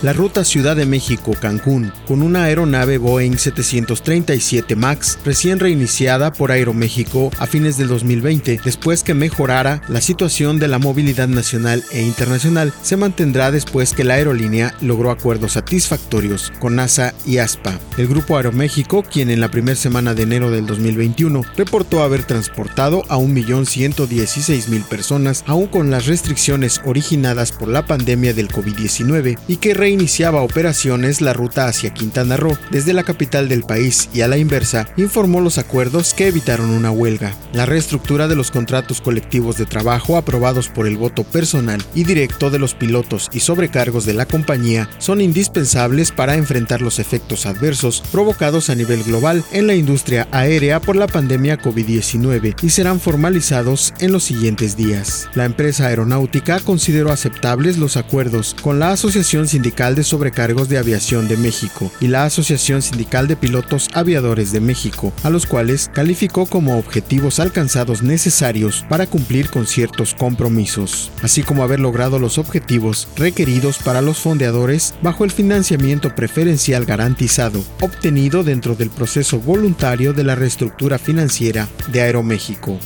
La ruta Ciudad de México-Cancún, con una aeronave Boeing 737 MAX recién reiniciada por Aeroméxico a fines del 2020, después que mejorara la situación de la movilidad nacional e internacional, se mantendrá después que la aerolínea logró acuerdos satisfactorios con NASA y ASPA. El grupo Aeroméxico, quien en la primera semana de enero del 2021 reportó haber transportado a 1.116.000 personas, aún con las restricciones originadas por la pandemia del COVID-19, y que reiniciaba operaciones la ruta hacia Quintana Roo desde la capital del país y a la inversa, informó los acuerdos que evitaron una huelga. La reestructura de los contratos colectivos de trabajo aprobados por el voto personal y directo de los pilotos y sobrecargos de la compañía son indispensables para enfrentar los efectos adversos provocados a nivel global en la industria aérea por la pandemia COVID-19 y serán formalizados en los siguientes días. La empresa aeronáutica consideró aceptables los acuerdos con la Asociación Sindical de Sobrecargos de Aviación de México y la Asociación Sindical de Pilotos Aviadores de México, a los cuales calificó como objetivos alcanzados necesarios para cumplir con ciertos compromisos, así como haber logrado los objetivos requeridos para los fondeadores bajo el financiamiento preferencial garantizado, obtenido dentro del proceso voluntario de la reestructura financiera de Aeroméxico.